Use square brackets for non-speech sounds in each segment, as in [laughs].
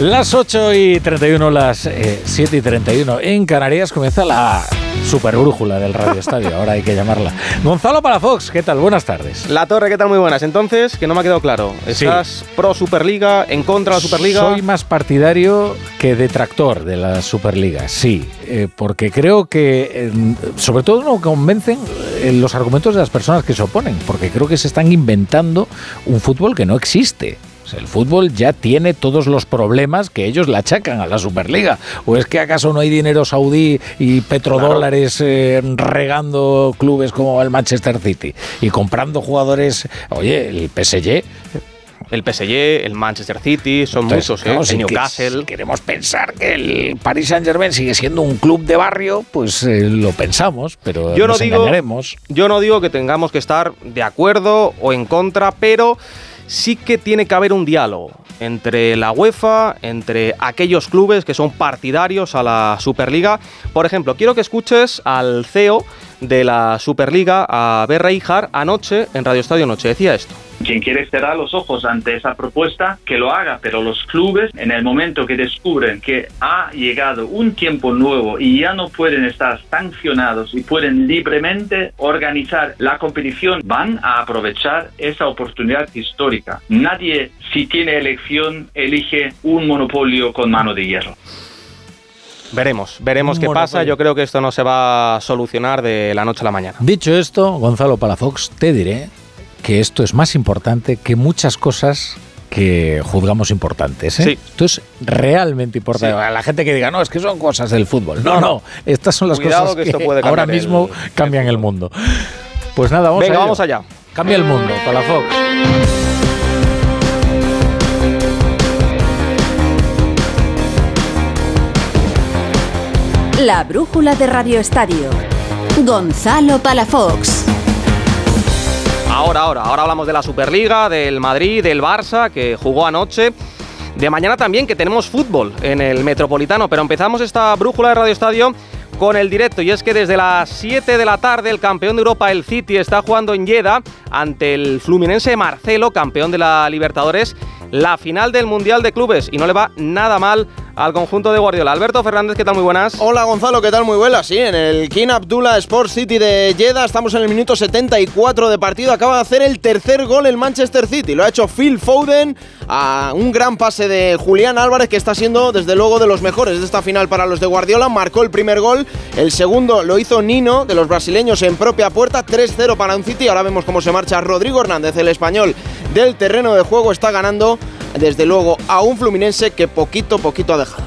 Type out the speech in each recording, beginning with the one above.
Las 8 y 31, las eh, 7 y 31 en Canarias comienza la super brújula del Radio Estadio, ahora hay que llamarla. Gonzalo Palafox, ¿qué tal? Buenas tardes. La Torre, ¿qué tal? Muy buenas. Entonces, que no me ha quedado claro. ¿Estás pro Superliga, en contra de la Superliga? Soy más partidario que detractor de la Superliga, sí, eh, porque creo que eh, sobre todo no convencen eh, los argumentos de las personas que se oponen, porque creo que se están inventando un fútbol que no existe. Sea, el fútbol ya tiene todos los problemas que ellos le achacan a la Superliga. ¿O es que acaso no hay dinero saudí y petrodólares eh, regando clubes como el Manchester City y comprando jugadores? Oye, el PSG el PSG, el Manchester City, son Entonces, muchos, ¿eh? claro, el si, Newcastle. si queremos pensar que el Paris Saint Germain sigue siendo un club de barrio, pues eh, lo pensamos, pero Yo no nos digo- engañaremos. Yo no digo que tengamos que estar de acuerdo o en contra, pero sí que tiene que haber un diálogo entre la UEFA, entre aquellos clubes que son partidarios a la Superliga. Por ejemplo, quiero que escuches al CEO de la Superliga, a Berra Ijar, anoche en Radio Estadio Noche. Decía esto. Quien quiere cerrar los ojos ante esa propuesta, que lo haga, pero los clubes, en el momento que descubren que ha llegado un tiempo nuevo y ya no pueden estar sancionados y pueden libremente organizar la competición, van a aprovechar esa oportunidad histórica. Nadie, si tiene elección, elige un monopolio con mano de hierro. Veremos, veremos Un qué pasa. Yo creo que esto no se va a solucionar de la noche a la mañana. Dicho esto, Gonzalo Palafox, te diré que esto es más importante que muchas cosas que juzgamos importantes. ¿eh? Sí. Esto es realmente importante. Sí. A la gente que diga, no, es que son cosas del fútbol. No, No, estas son las Cuidado cosas que que, esto puede ahora mismo el cambian el, mundo. Pues nada, vamos Venga, a vamos allá. Cambia el mundo, Palafox. La brújula de Radio Estadio. Gonzalo Palafox. Ahora, ahora, ahora hablamos de la Superliga, del Madrid, del Barça, que jugó anoche. De mañana también, que tenemos fútbol en el Metropolitano. Pero empezamos esta brújula de Radio Estadio con el directo. Y es que desde las 7 de la tarde, el campeón de Europa, el City, está jugando en Lleda ante el Fluminense Marcelo, campeón de la Libertadores, la final del Mundial de Clubes. Y no le va nada mal al conjunto de Guardiola. Alberto Fernández, ¿qué tal? Muy buenas. Hola Gonzalo, ¿qué tal? Muy buena. Sí, en el King Abdullah Sports City de Jeddah estamos en el minuto 74 de partido. Acaba de hacer el tercer gol el Manchester City. Lo ha hecho Phil Foden a un gran pase de Julián Álvarez que está siendo desde luego de los mejores de esta final para los de Guardiola. Marcó el primer gol, el segundo lo hizo Nino de los brasileños en propia puerta. 3-0 para un City. Ahora vemos cómo se marcha Rodrigo Hernández, el español del terreno de juego. Está ganando desde luego a un Fluminense que poquito poquito ha dejado.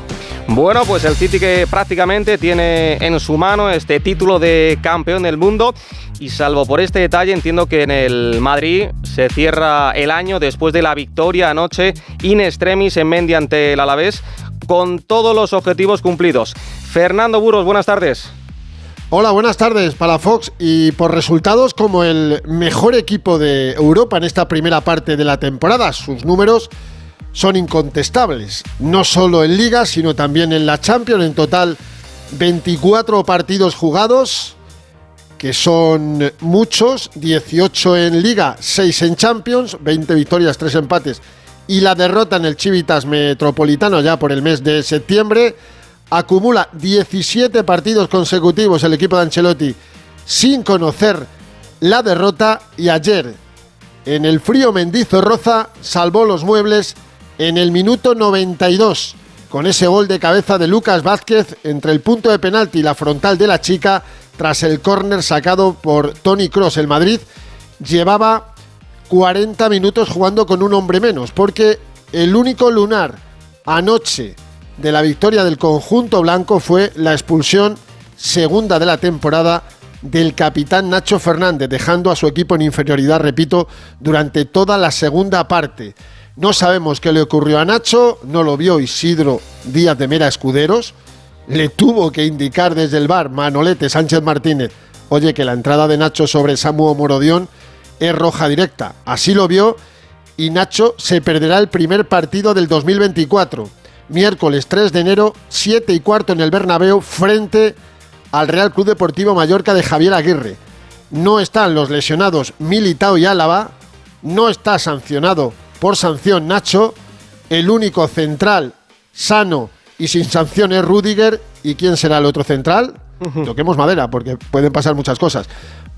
Bueno, pues el City que prácticamente tiene en su mano este título de campeón del mundo y salvo por este detalle entiendo que en el Madrid se cierra el año después de la victoria anoche in extremis en Mendy ante el Alavés con todos los objetivos cumplidos. Fernando Burros, buenas tardes. Hola, buenas tardes, Palafox. Y por resultados como el mejor equipo de Europa en esta primera parte de la temporada, sus números son incontestables. No solo en Liga, sino también en la Champions. En total, 24 partidos jugados, que son muchos. 18 en Liga, 6 en Champions, 20 victorias, 3 empates. Y la derrota en el Chivitas Metropolitano ya por el mes de septiembre acumula 17 partidos consecutivos el equipo de Ancelotti sin conocer la derrota y ayer en el frío Mendizorroza salvó los muebles en el minuto 92 con ese gol de cabeza de Lucas Vázquez entre el punto de penalti y la frontal de la chica tras el córner sacado por Tony Cross. El Madrid llevaba 40 minutos jugando con un hombre menos porque el único lunar anoche de la victoria del conjunto blanco fue la expulsión segunda de la temporada del capitán Nacho Fernández, dejando a su equipo en inferioridad, repito, durante toda la segunda parte. No sabemos qué le ocurrió a Nacho, no lo vio Isidro Díaz de Mera Escuderos, le tuvo que indicar desde el bar Manolete Sánchez Martínez, oye, que la entrada de Nacho sobre Samuel Morodión es roja directa. Así lo vio y Nacho se perderá el primer partido del 2024 miércoles 3 de enero, 7 y cuarto en el Bernabéu, frente al Real Club Deportivo Mallorca de Javier Aguirre. No están los lesionados Militao y Álava, no está sancionado por sanción Nacho, el único central sano y sin sanciones Rudiger. ¿Y quién será el otro central? [laughs] Toquemos madera, porque pueden pasar muchas cosas.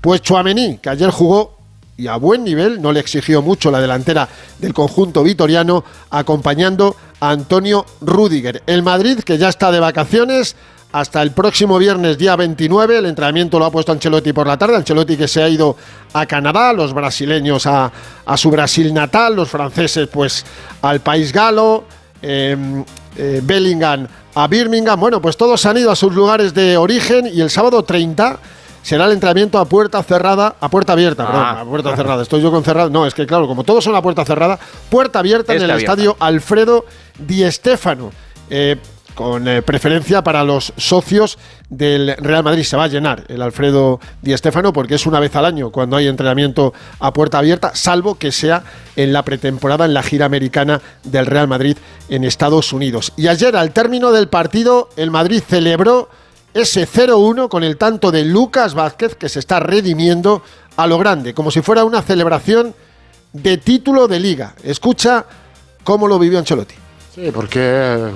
Pues Chuamení, que ayer jugó y a buen nivel, no le exigió mucho la delantera del conjunto vitoriano, acompañando a Antonio Rudiger. El Madrid, que ya está de vacaciones, hasta el próximo viernes, día 29. El entrenamiento lo ha puesto Ancelotti por la tarde. Ancelotti que se ha ido a Canadá, los brasileños a, su Brasil natal, los franceses pues al país galo, em, eh, Bellingham a Birmingham. Bueno, pues todos han ido a sus lugares de origen y el sábado 30 será el entrenamiento a puerta cerrada, a puerta abierta, perdón, ah. a puerta cerrada. Estoy yo con cerrado. No, es que claro, como todos son a puerta cerrada, puerta abierta en el estadio Alfredo Di Stéfano. Eh, con eh, preferencia para los socios del Real Madrid. Se va a llenar el Alfredo Di Stéfano porque es una vez al año cuando hay entrenamiento a puerta abierta, salvo que sea en la pretemporada, en la gira americana del Real Madrid en Estados Unidos. Y ayer, al término del partido, el Madrid celebró ese 0-1 con el tanto de Lucas Vázquez que se está redimiendo a lo grande, como si fuera una celebración de título de liga. Escucha cómo lo vivió Ancelotti. Sí, porque el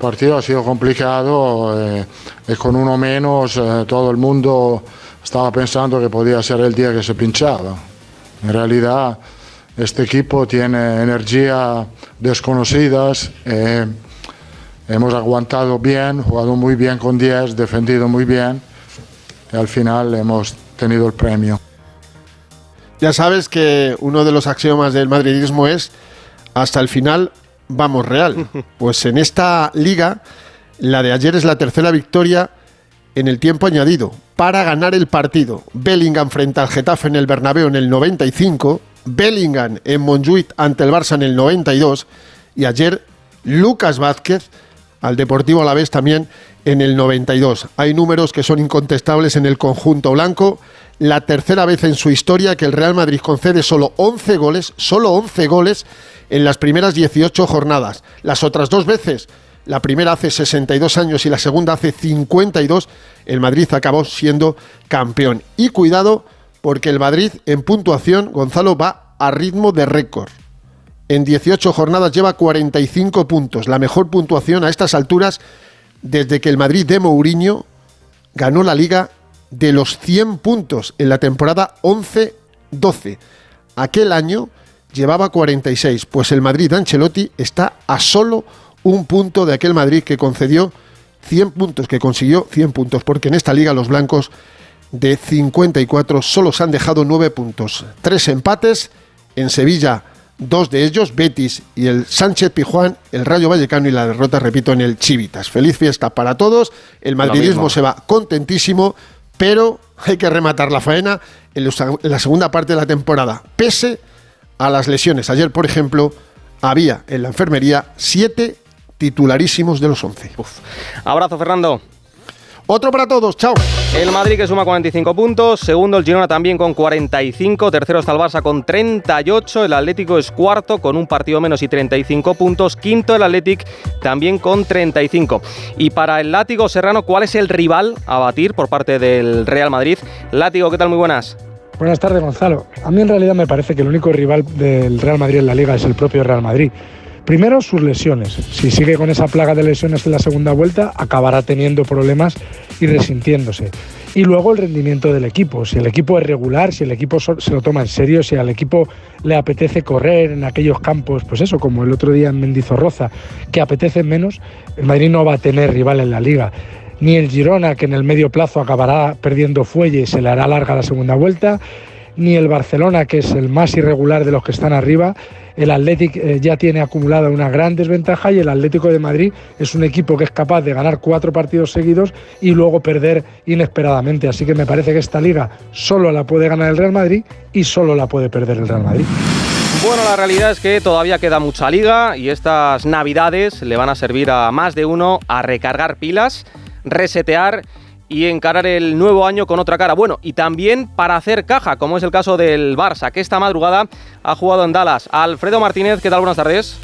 partido ha sido complicado eh, y con uno menos eh, todo el mundo estaba pensando que podía ser el día que se pinchaba. En realidad este equipo tiene energía desconocidas. Eh, hemos aguantado bien, jugado muy bien con 10, defendido muy bien y al final hemos tenido el premio. Ya sabes que uno de los axiomas del madridismo es hasta el final vamos real. [laughs] Pues en esta liga, la de ayer es la tercera victoria en el tiempo añadido para ganar el partido. Bellingham frente al Getafe en el Bernabéu en el 95, Bellingham en Montjuic ante el Barça en el 92 y ayer Lucas Vázquez al Deportivo a la vez también en el 92. Hay números que son incontestables en el conjunto blanco. La tercera vez en su historia que el Real Madrid concede solo 11 goles, solo 11 goles en las primeras 18 jornadas. Las otras dos veces, la primera hace 62 años y la segunda hace 52, el Madrid acabó siendo campeón. Y cuidado, porque el Madrid en puntuación, Gonzalo, va a ritmo de récord en 18 jornadas lleva 45 puntos, la mejor puntuación a estas alturas desde que el Madrid de Mourinho ganó la liga de los 100 puntos en la temporada 11-12. Aquel año llevaba 46, pues el Madrid de Ancelotti está a solo un punto de aquel Madrid que concedió 100 puntos, que consiguió 100 puntos, porque en esta liga los blancos de 54 solo se han dejado 9 puntos. Tres empates en Sevilla dos de ellos, Betis y el Sánchez Pijuán, el Rayo Vallecano y la derrota, repito, en el Chivitas. Feliz fiesta para todos, el madridismo se va contentísimo, pero hay que rematar la faena en la segunda parte de la temporada, pese a las lesiones. Ayer, por ejemplo, había en la enfermería siete titularísimos de los once. Abrazo, Fernando. Otro para todos, chao. El Madrid que suma 45 puntos, segundo el Girona también con 45, tercero está el Barça con 38, el Atlético es cuarto con un partido menos y 35 puntos, quinto el Atlético también con 35. Y para el Látigo Serrano, ¿cuál es el rival a batir por parte del Real Madrid? Látigo, ¿qué tal? Muy buenas. Buenas tardes, Gonzalo. A mí en realidad me parece que el único rival del Real Madrid en la liga es el propio Real Madrid. Primero, sus lesiones. Si sigue con esa plaga de lesiones en la segunda vuelta, acabará teniendo problemas y resintiéndose. Y luego el rendimiento del equipo. Si el equipo es regular, si el equipo se lo toma en serio, si al equipo le apetece correr en aquellos campos, pues eso, como el otro día en Mendizorroza, que apetece menos, el Madrid no va a tener rival en la liga ni el Girona, que en el medio plazo acabará perdiendo fuelle y se le hará larga la segunda vuelta, ni el Barcelona, que es el más irregular de los que están arriba. El Athletic eh, ya tiene acumulada una gran desventaja y el Atlético de Madrid es un equipo que es capaz de ganar cuatro partidos seguidos y luego perder inesperadamente. Así que me parece que esta liga solo la puede ganar el Real Madrid y solo la puede perder el Real Madrid. Bueno, la realidad es que todavía queda mucha liga y estas navidades le van a servir a más de uno a recargar pilas, resetear y encarar el nuevo año con otra cara. Bueno, y también para hacer caja, como es el caso del Barça, que esta madrugada ha jugado en Dallas. Alfredo Martínez, ¿qué tal? Buenas tardes.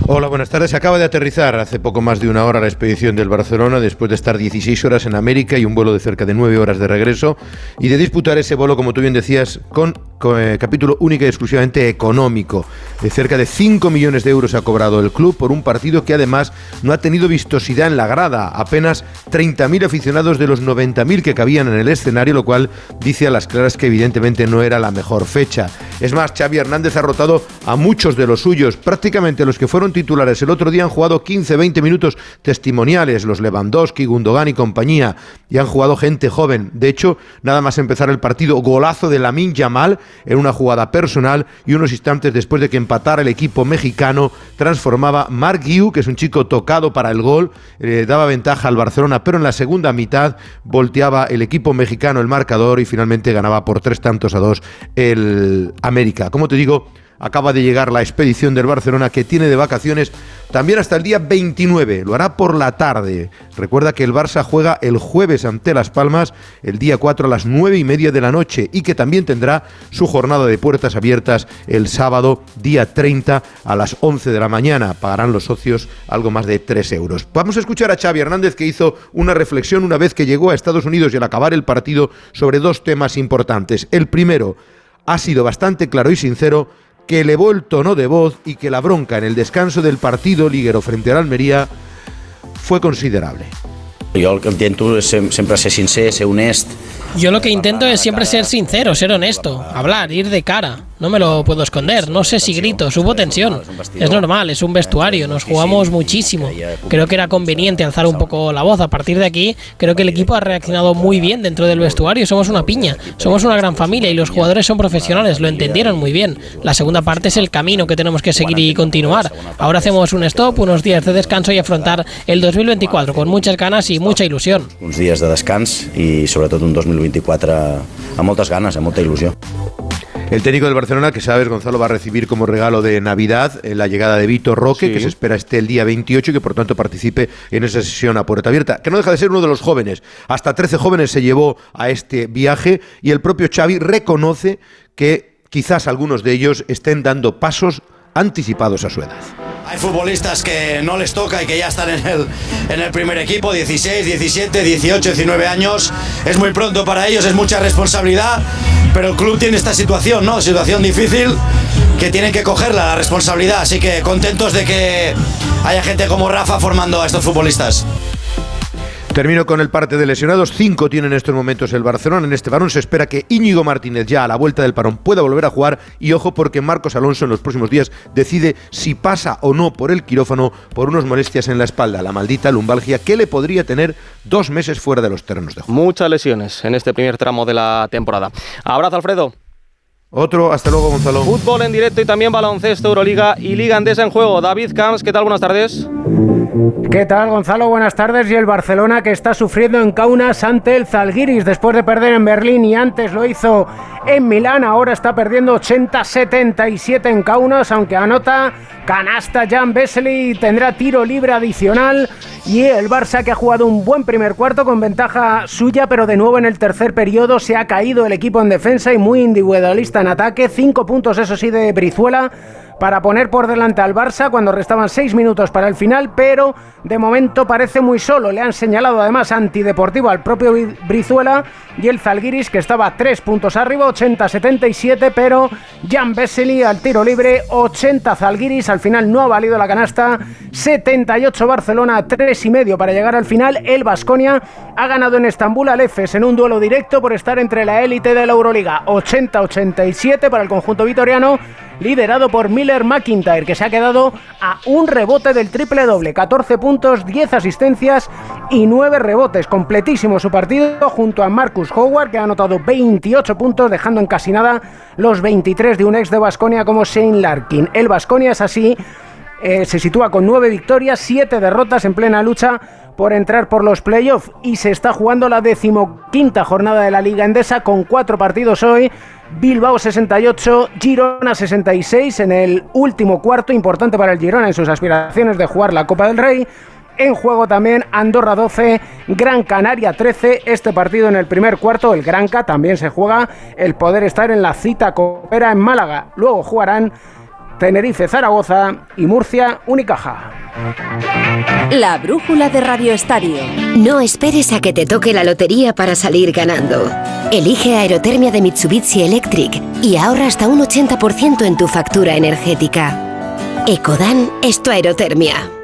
Hola, buenas tardes. Se acaba de aterrizar hace poco más de una hora la expedición del Barcelona después de estar 16 horas en América y un vuelo de cerca de 9 horas de regreso y de disputar ese vuelo, como tú bien decías, con eh, capítulo único y exclusivamente económico. De cerca de 5 millones de euros ha cobrado el club por un partido que además no ha tenido vistosidad en la grada. Apenas 30.000 aficionados de los 90.000 que cabían en el escenario, lo cual dice a las claras que evidentemente no era la mejor fecha. Es más, Xavi Hernández ha rotado a muchos de los suyos. Prácticamente los que fueron titulares el otro día han jugado 15-20 minutos testimoniales, los Lewandowski, Gundogan y compañía, y han jugado gente joven. De hecho, nada más empezar el partido, golazo de Lamin Yamal en una jugada personal y unos instantes después de que empatara el equipo mexicano, transformaba Mark Guiu, que es un chico tocado para el gol, eh, daba ventaja al Barcelona, pero en la segunda mitad volteaba el equipo mexicano el marcador y finalmente ganaba por tres tantos a dos el América. Como te digo, acaba de llegar la expedición del Barcelona que tiene de vacaciones también hasta el día 29. Lo hará por la tarde. Recuerda que el Barça juega el jueves ante Las Palmas, el día 4 a las 9 y media de la noche y que también tendrá su jornada de puertas abiertas el sábado, día 30 a las 11 de la mañana. Pagarán los socios algo más de 3 euros. Vamos a escuchar a Xavi Hernández que hizo una reflexión una vez que llegó a Estados Unidos y al acabar el partido sobre dos temas importantes. El primero ha sido bastante claro y sincero que elevó el tono de voz y que la bronca en el descanso del partido liguero frente al Almería fue considerable. Yo el que intento es siempre ser sincero, ser honesto. Yo lo que intento es siempre ser sincero, ser honesto, hablar, ir de cara. No me lo puedo esconder. No sé si grito, hubo tensión. Es normal, es un vestuario, nos jugamos muchísimo. Creo que era conveniente alzar un poco la voz. A partir de aquí, creo que el equipo ha reaccionado muy bien dentro del vestuario. Somos una piña, somos una gran familia y los jugadores son profesionales, lo entendieron muy bien. La segunda parte es el camino que tenemos que seguir y continuar. Ahora hacemos un stop, unos días de descanso y afrontar el 2024 con muchas ganas y mucha ilusión. Unos días de descanso y sobre todo un 2024 a muchas ganas, a mucha ilusión. El técnico del Barcelona, que sabes, Gonzalo, va a recibir como regalo de Navidad eh, la llegada de Vitor Roque, que se espera esté el día 28 y que por tanto participe en esa sesión a puerta abierta, que no deja de ser uno de los jóvenes. Hasta 13 jóvenes se llevó a este viaje y el propio Xavi reconoce que quizás algunos de ellos estén dando pasos anticipados a su edad. Hay futbolistas que no les toca y que ya están en el, en el primer equipo, 16, 17, 18, 19 años. Es muy pronto para ellos, es mucha responsabilidad, pero el club tiene esta situación, ¿no? Situación difícil que tienen que cogerla, la responsabilidad. Así que contentos de que haya gente como Rafa formando a estos futbolistas. Termino con el parte de lesionados. Cinco tiene en estos momentos el Barcelona. En este varón se espera que Íñigo Martínez ya a la vuelta del parón pueda volver a jugar. Y ojo porque Marcos Alonso en los próximos días decide si pasa o no por el quirófano por unas molestias en la espalda, la maldita lumbalgia que le podría tener dos meses fuera de los terrenos de juego. Muchas lesiones en este primer tramo de la temporada. Abrazo, Alfredo. Otro, hasta luego, Gonzalo. Fútbol en directo y también baloncesto, Euroliga y Liga Andesa en juego. David Camps, ¿qué tal? Buenas tardes. ¿Qué tal, Gonzalo? Buenas tardes. Y el Barcelona que está sufriendo en Kaunas ante el Zalgiris después de perder en Berlín y antes lo hizo en Milán. Ahora está perdiendo 80-77 en Kaunas, aunque anota canasta Jan Vesely. Tendrá tiro libre adicional. Y el Barça que ha jugado un buen primer cuarto con ventaja suya, pero de nuevo en el tercer periodo se ha caído el equipo en defensa y muy individualista en ataque. Cinco puntos, eso sí, de Brizuela para poner por delante al Barça cuando restaban seis minutos para el final, pero de momento parece muy solo. Le han señalado además antideportivo al propio Brizuela y el Zalgiris que estaba tres puntos arriba, 80-77, pero Jan Vesely al tiro libre, 80 Zalgiris, al final no ha valido la canasta, 78 Barcelona, tres y medio para llegar al final. El Basconia ha ganado en Estambul al EFES en un duelo directo por estar entre la élite de la Euroliga, 80-87 para el conjunto vitoriano liderado por Miller McIntyre, que se ha quedado a un rebote del triple doble, 14 puntos, 10 asistencias y 9 rebotes. Completísimo su partido junto a Marcus Howard, que ha anotado 28 puntos, dejando en casi nada los 23 de un ex de Basconia como Shane Larkin. El Basconia es así. Eh, se sitúa con 9 victorias, 7 derrotas en plena lucha por entrar por los playoffs y se está jugando la decimoquinta jornada de la Liga Endesa con 4 partidos hoy Bilbao 68, Girona 66 en el último cuarto, importante para el Girona en sus aspiraciones de jugar la Copa del Rey. En juego también Andorra 12, Gran Canaria 13. Este partido en el primer cuarto, el Granca también se juega el poder estar en la cita copera en Málaga. Luego jugarán Tenerife, Zaragoza y Murcia, Unicaja. La brújula de Radio Estadio. No esperes a que te toque la lotería para salir ganando. Elige Aerotermia de Mitsubishi Electric y ahorra hasta un 80% en tu factura energética. Ecodan es tu aerotermia.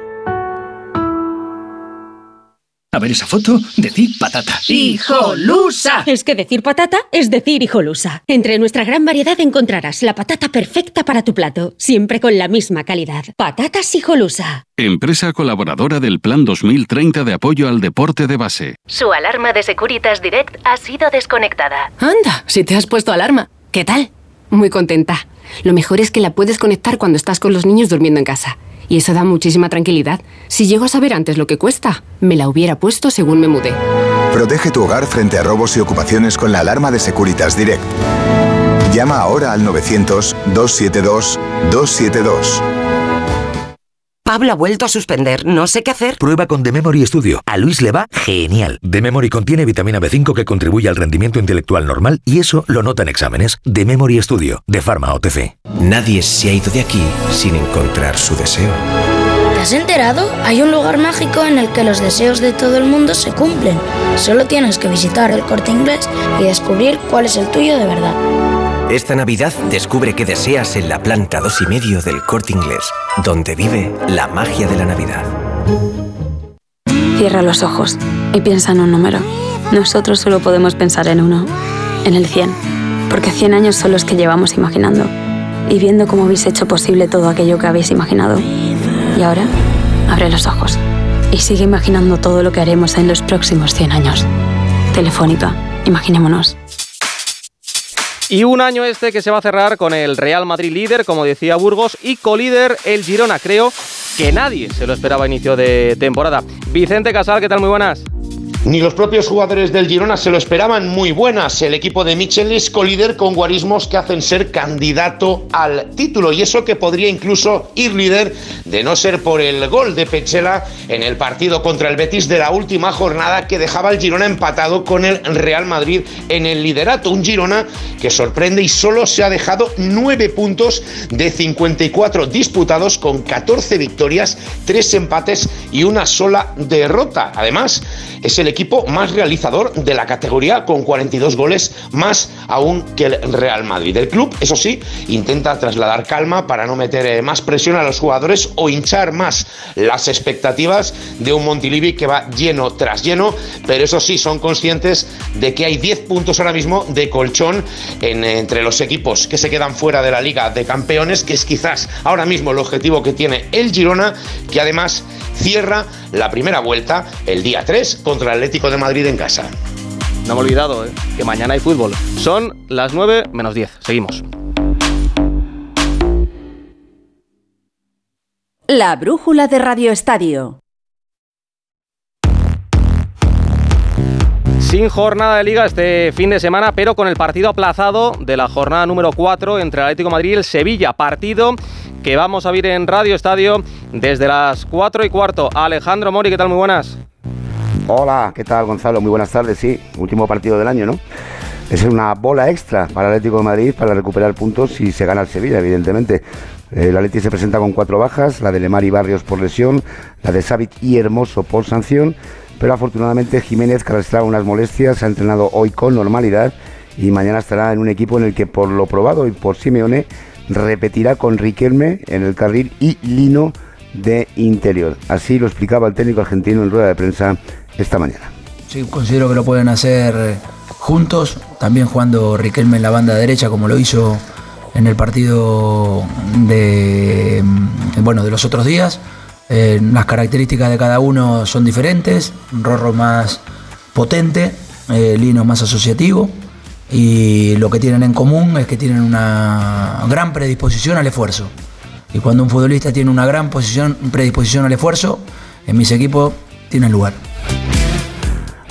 A ver esa foto, decir patata. ¡Hijolusa! Es que decir patata es decir hijolusa. Entre nuestra gran variedad encontrarás la patata perfecta para tu plato, siempre con la misma calidad. Patatas hijolusa. Empresa colaboradora del Plan 2030 de apoyo al deporte de base. Su alarma de Securitas Direct ha sido desconectada. Anda, si te has puesto alarma. ¿Qué tal? Muy contenta. Lo mejor es que la puedes conectar cuando estás con los niños durmiendo en casa. Y eso da muchísima tranquilidad. Si llego a saber antes lo que cuesta, me la hubiera puesto según me mudé. Protege tu hogar frente a robos y ocupaciones con la alarma de Securitas Direct. Llama ahora al 900-272-272. Pablo ha vuelto a suspender. No sé qué hacer. Prueba con The Memory Studio. A Luis le va genial. The Memory contiene vitamina B5 que contribuye al rendimiento intelectual normal y eso lo nota en exámenes. The Memory Studio, de Pharma OTC. Nadie se ha ido de aquí sin encontrar su deseo. ¿Te has enterado? Hay un lugar mágico en el que los deseos de todo el mundo se cumplen. Solo tienes que visitar el corte inglés y descubrir cuál es el tuyo de verdad. Esta Navidad descubre qué deseas en la planta 2 y medio del corte inglés, donde vive la magia de la Navidad. Cierra los ojos y piensa en un número. Nosotros solo podemos pensar en uno, en el 100, porque 100 años son los que llevamos imaginando y viendo cómo habéis hecho posible todo aquello que habéis imaginado. Y ahora, abre los ojos y sigue imaginando todo lo que haremos en los próximos 100 años. Telefónica, imaginémonos. Y un año este que se va a cerrar con el Real Madrid líder, como decía Burgos, y colíder el Girona. Creo que nadie se lo esperaba a inicio de temporada. Vicente Casal, ¿qué tal? Muy buenas. Ni los propios jugadores del Girona se lo esperaban muy buenas. El equipo de Michel es colíder con guarismos que hacen ser candidato al título. Y eso que podría incluso ir líder de no ser por el gol de Pechela en el partido contra el Betis de la última jornada que dejaba al Girona empatado con el Real Madrid en el liderato. Un Girona que sorprende y solo se ha dejado 9 puntos de 54 disputados con 14 victorias, 3 empates y una sola derrota. Además, es el equipo más realizador de la categoría con 42 goles, más aún que el Real Madrid. El club, eso sí, intenta trasladar calma para no meter eh, más presión a los jugadores o hinchar más las expectativas de un Montilivi que va lleno tras lleno, pero eso sí, son conscientes de que hay 10 puntos ahora mismo de colchón en, entre los equipos que se quedan fuera de la Liga de Campeones, que es quizás ahora mismo el objetivo que tiene el Girona, que además cierra la primera vuelta el día 3 contra el Atlético de Madrid en casa. No me he olvidado, ¿eh? que mañana hay fútbol. Son las 9 menos 10. Seguimos. La brújula de Radio Estadio. Sin jornada de liga este fin de semana, pero con el partido aplazado de la jornada número 4 entre el Atlético de Madrid y el Sevilla. Partido que vamos a ver en Radio Estadio desde las 4 y cuarto. Alejandro Mori, ¿qué tal? Muy buenas. Hola, ¿qué tal Gonzalo? Muy buenas tardes, sí, último partido del año, ¿no? Es una bola extra para el Atlético de Madrid para recuperar puntos si se gana el Sevilla, evidentemente. El Atlético se presenta con cuatro bajas, la de Lemar y Barrios por lesión, la de Savit y Hermoso por sanción, pero afortunadamente Jiménez, que arrastraba unas molestias, ha entrenado hoy con normalidad y mañana estará en un equipo en el que por lo probado y por Simeone repetirá con Riquelme en el carril y Lino de interior. Así lo explicaba el técnico argentino en rueda de prensa esta mañana. Sí, considero que lo pueden hacer juntos, también jugando Riquelme en la banda derecha como lo hizo en el partido de, bueno, de los otros días. Eh, las características de cada uno son diferentes, Rorro más potente, eh, Lino más asociativo y lo que tienen en común es que tienen una gran predisposición al esfuerzo. Y cuando un futbolista tiene una gran posición, predisposición al esfuerzo, en mis equipos tiene lugar.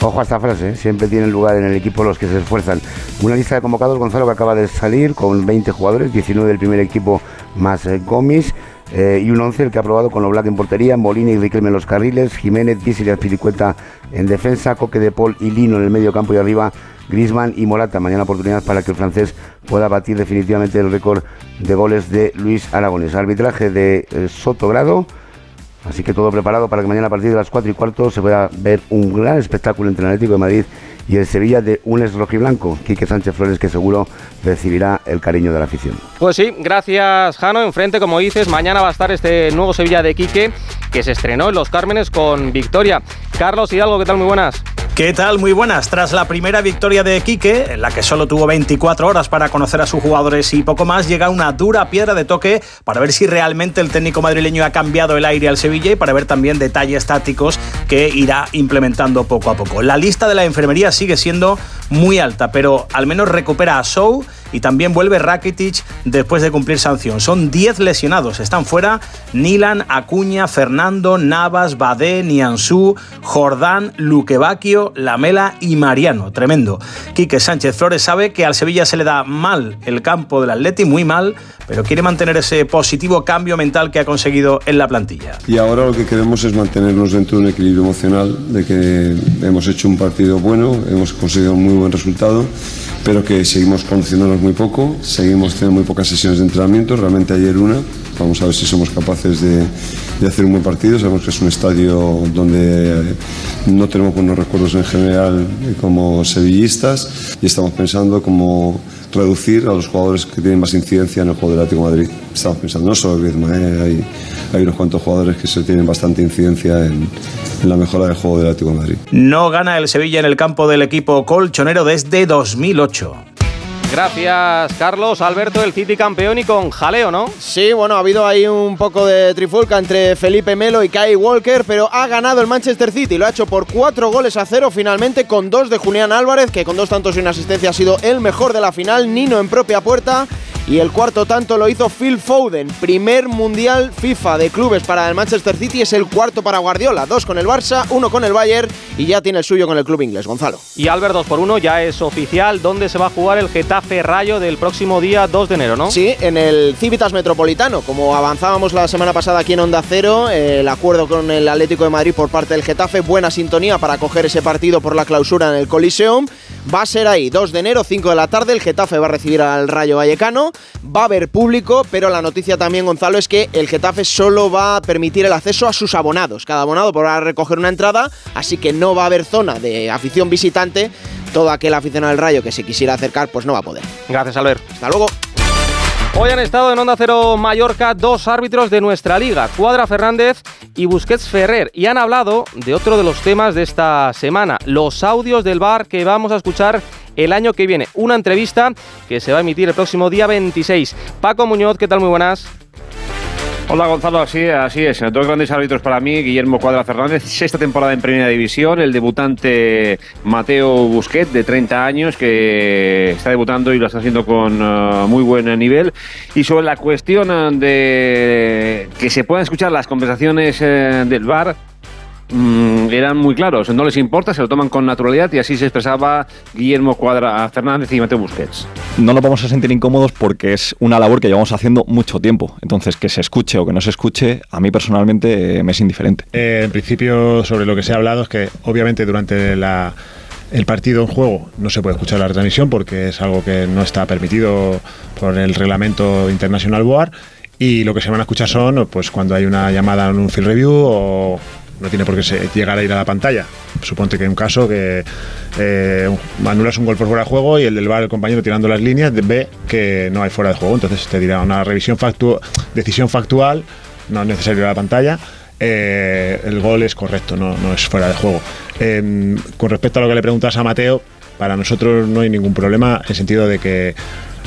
Ojo a esta frase, ¿eh? siempre tienen lugar en el equipo los que se esfuerzan. Una lista de convocados, Gonzalo, que acaba de salir con 20 jugadores, 19 del primer equipo más eh, Gomis. Eh, y un 11 el que ha probado con Oblak en portería, Molina y Riquelme en los carriles, Jiménez, Díaz y Piricueta en defensa, Coque de Paul y Lino en el medio campo y arriba Griezmann y Morata. Mañana oportunidad para que el francés pueda batir definitivamente el récord de goles de Luis Aragones. Arbitraje de eh, Sotogrado. Así que todo preparado para que mañana a partir de las 4 y cuarto se pueda ver un gran espectáculo entre el Atlético de Madrid y el Sevilla de un rojiblanco, Quique Sánchez Flores, que seguro recibirá el cariño de la afición. Pues sí, gracias Jano. Enfrente, como dices, mañana va a estar este nuevo Sevilla de Quique, que se estrenó en Los Cármenes con victoria. Carlos Hidalgo, ¿qué tal? Muy buenas. ¿Qué tal? Muy buenas. Tras la primera victoria de Quique, en la que solo tuvo 24 horas para conocer a sus jugadores y poco más, llega una dura piedra de toque para ver si realmente el técnico madrileño ha cambiado el aire al Sevilla y para ver también detalles tácticos que irá implementando poco a poco. La lista de la enfermería sigue siendo muy alta, pero al menos recupera a Sou y también vuelve Rakitic después de cumplir sanción. Son 10 lesionados, están fuera Nilan, Acuña, Fernando, Navas, Badé, Nianzú, Jordán, Luquevaquio, Lamela y Mariano. Tremendo. Quique Sánchez Flores sabe que al Sevilla se le da mal el campo del Atleti, muy mal, pero quiere mantener ese positivo cambio mental que ha conseguido en la plantilla. Y ahora lo que queremos es mantenernos dentro de un equilibrio emocional, de que hemos hecho un partido bueno, hemos conseguido un muy buen resultado, pero que seguimos conociéndonos muy poco, seguimos teniendo muy pocas sesiones de entrenamiento, realmente ayer una, vamos a ver si somos capaces de, de hacer un buen partido, sabemos que es un estadio donde no tenemos buenos recuerdos en general como sevillistas y estamos pensando cómo reducir a los jugadores que tienen más incidencia en el juego del Atlético de Madrid. Estamos pensando, no solo Griezmann, ¿eh? hay, hay unos cuantos jugadores que se tienen bastante incidencia en, en la mejora del juego del Atlético de Madrid. No gana el Sevilla en el campo del equipo colchonero desde 2008. Gracias, Carlos. Alberto, el City campeón y con jaleo, ¿no? Sí, bueno, ha habido ahí un poco de trifulca entre Felipe Melo y Kai Walker, pero ha ganado el Manchester City. Lo ha hecho por cuatro goles a cero, finalmente con dos de Julián Álvarez, que con dos tantos y una asistencia ha sido el mejor de la final. Nino en propia puerta. Y el cuarto tanto lo hizo Phil Foden, primer mundial FIFA de clubes para el Manchester City, es el cuarto para Guardiola, dos con el Barça, uno con el Bayern y ya tiene el suyo con el club inglés, Gonzalo. Y Albert 2 por 1 ya es oficial dónde se va a jugar el Getafe Rayo del próximo día 2 de enero, ¿no? Sí, en el Civitas Metropolitano, como avanzábamos la semana pasada aquí en Onda Cero, el acuerdo con el Atlético de Madrid por parte del Getafe, buena sintonía para coger ese partido por la clausura en el Coliseum. Va a ser ahí, 2 de enero, 5 de la tarde, el Getafe va a recibir al Rayo Vallecano, va a haber público, pero la noticia también, Gonzalo, es que el Getafe solo va a permitir el acceso a sus abonados. Cada abonado podrá recoger una entrada, así que no va a haber zona de afición visitante. Todo aquel aficionado del Rayo que se quisiera acercar, pues no va a poder. Gracias, Albert. Hasta luego. Hoy han estado en Onda Cero Mallorca dos árbitros de nuestra liga, Cuadra Fernández y Busquets Ferrer, y han hablado de otro de los temas de esta semana, los audios del bar que vamos a escuchar el año que viene. Una entrevista que se va a emitir el próximo día 26. Paco Muñoz, ¿qué tal? Muy buenas. Hola Gonzalo, así, así es. Dos grandes árbitros para mí, Guillermo Cuadra Fernández, sexta temporada en Primera División, el debutante Mateo Busquet, de 30 años, que está debutando y lo está haciendo con uh, muy buen nivel. Y sobre la cuestión de que se puedan escuchar las conversaciones eh, del bar, mmm, eran muy claros, no les importa, se lo toman con naturalidad y así se expresaba Guillermo Cuadra Fernández y Mateo Busquets. No nos vamos a sentir incómodos porque es una labor que llevamos haciendo mucho tiempo. Entonces, que se escuche o que no se escuche, a mí personalmente eh, me es indiferente. Eh, en principio, sobre lo que se ha hablado es que obviamente durante la el partido en juego no se puede escuchar la retransmisión porque es algo que no está permitido por el reglamento internacional BOAR y lo que se van a escuchar son pues cuando hay una llamada en un field review o no tiene por qué llegar a ir a la pantalla. Suponte que hay un caso que eh, anulas un gol por fuera de juego y el del bar, el compañero tirando las líneas, ve que no hay fuera de juego. Entonces te dirá una revisión factu decisión factual, no es necesario ir a la pantalla. eh, el gol es correcto, no, no es fuera de juego. Eh, con respecto a lo que le preguntas a Mateo, para nosotros no hay ningún problema en el sentido de que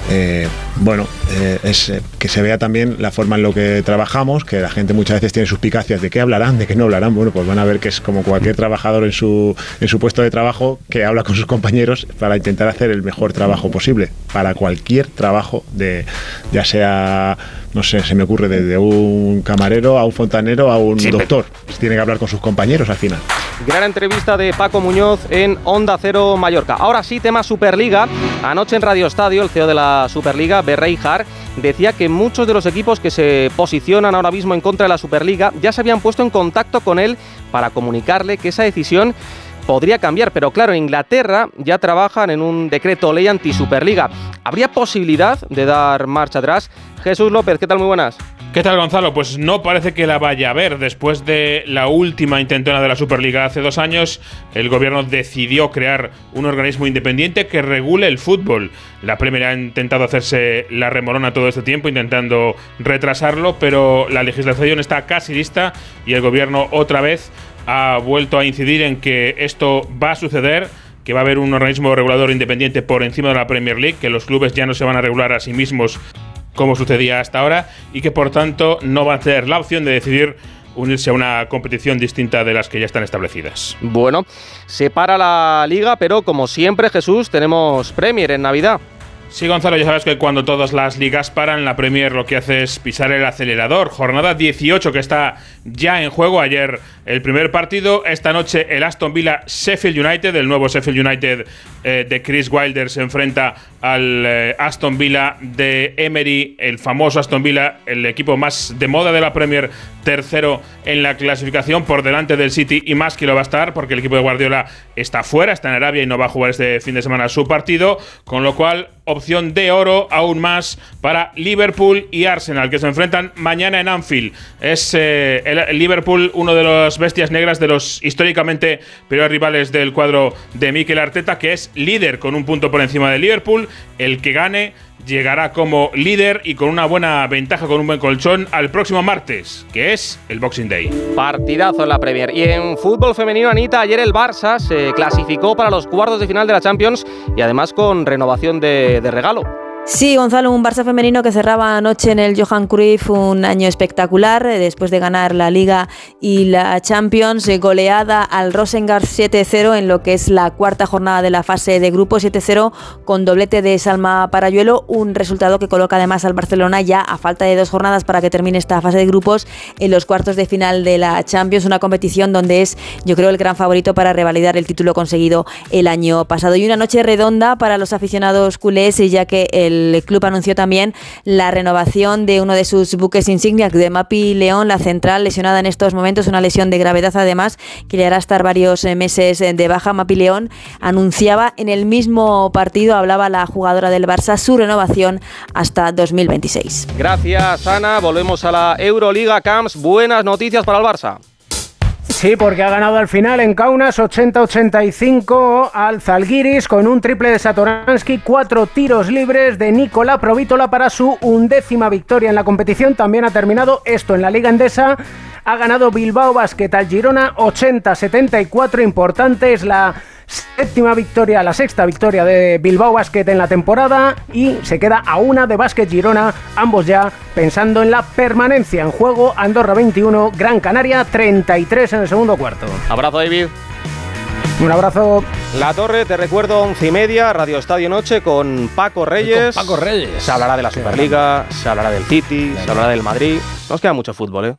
eh, bueno, eh, es eh, que se vea también la forma en lo que trabajamos, que la gente muchas veces tiene suspicacias de qué hablarán, de qué no hablarán. Bueno, pues van a ver que es como cualquier trabajador en su, en su puesto de trabajo que habla con sus compañeros para intentar hacer el mejor trabajo posible, para cualquier trabajo, de ya sea, no sé, se me ocurre, desde un camarero a un fontanero a un doctor. Tiene que hablar con sus compañeros al final. Gran entrevista de Paco Muñoz en Onda Cero Mallorca. Ahora sí, tema Superliga. Anoche en Radio Estadio, el CEO de la Superliga, Berreijar, decía que muchos de los equipos que se posicionan ahora mismo en contra de la Superliga ya se habían puesto en contacto con él para comunicarle que esa decisión podría cambiar, pero claro, en Inglaterra ya trabajan en un decreto ley anti-Superliga. ¿Habría posibilidad de dar marcha atrás? Jesús López, ¿qué tal? Muy buenas. ¿Qué tal, Gonzalo? Pues no parece que la vaya a ver. Después de la última intentona de la Superliga hace dos años, el gobierno decidió crear un organismo independiente que regule el fútbol. La Premier ha intentado hacerse la remorona todo este tiempo, intentando retrasarlo, pero la legislación está casi lista y el gobierno otra vez ha vuelto a incidir en que esto va a suceder que va a haber un organismo regulador independiente por encima de la Premier League, que los clubes ya no se van a regular a sí mismos como sucedía hasta ahora, y que por tanto no va a tener la opción de decidir unirse a una competición distinta de las que ya están establecidas. Bueno, se para la liga, pero como siempre, Jesús, tenemos Premier en Navidad. Sí, Gonzalo, ya sabes que cuando todas las ligas paran, la Premier lo que hace es pisar el acelerador. Jornada 18 que está ya en juego. Ayer el primer partido. Esta noche el Aston Villa Sheffield United, el nuevo Sheffield United eh, de Chris Wilder, se enfrenta al eh, Aston Villa de Emery, el famoso Aston Villa, el equipo más de moda de la Premier, tercero en la clasificación, por delante del City y más que lo va a estar, porque el equipo de Guardiola está fuera, está en Arabia y no va a jugar este fin de semana su partido, con lo cual opción de oro aún más para Liverpool y Arsenal, que se enfrentan mañana en Anfield. Es eh, el, Liverpool uno de las bestias negras de los históricamente peores rivales del cuadro de Mikel Arteta, que es líder con un punto por encima de Liverpool. El que gane llegará como líder y con una buena ventaja, con un buen colchón, al próximo martes, que es el Boxing Day. Partidazo en la Premier. Y en fútbol femenino, Anita, ayer el Barça se clasificó para los cuartos de final de la Champions y además con renovación de, de regalo. Sí, Gonzalo, un Barça femenino que cerraba anoche en el Johan Cruyff un año espectacular eh, después de ganar la Liga y la Champions, eh, goleada al Rosengard 7-0 en lo que es la cuarta jornada de la fase de grupo 7-0 con doblete de Salma Parayuelo, un resultado que coloca además al Barcelona ya a falta de dos jornadas para que termine esta fase de grupos en los cuartos de final de la Champions, una competición donde es yo creo el gran favorito para revalidar el título conseguido el año pasado. Y una noche redonda para los aficionados culés ya que el el club anunció también la renovación de uno de sus buques insignias de Mapi León, la central lesionada en estos momentos, una lesión de gravedad además que le hará estar varios eh, meses eh, de baja. Mapi León anunciaba en el mismo partido, hablaba la jugadora del Barça, su renovación hasta 2026. Gracias, Ana. Volvemos a la Euroliga Camps. Buenas noticias para el Barça. Sí, porque ha ganado al final en Kaunas 80-85 al Zalgiris con un triple de Satoransky, cuatro tiros libres de Nicola Provítola para su undécima victoria en la competición. También ha terminado esto en la Liga Endesa. Ha ganado Bilbao Basket al Girona 80-74. Importante es la séptima victoria, la sexta victoria de Bilbao Basket en la temporada y se queda a una de Basket Girona, ambos ya pensando en la permanencia en juego. Andorra 21, Gran Canaria 33 en el segundo cuarto. Abrazo, David. Un abrazo. La Torre, te recuerdo, once y media, Radio Estadio Noche con Paco Reyes. Paco Reyes. Se hablará de la Superliga, se hablará del City, se hablará del Madrid. Nos queda mucho fútbol, ¿eh?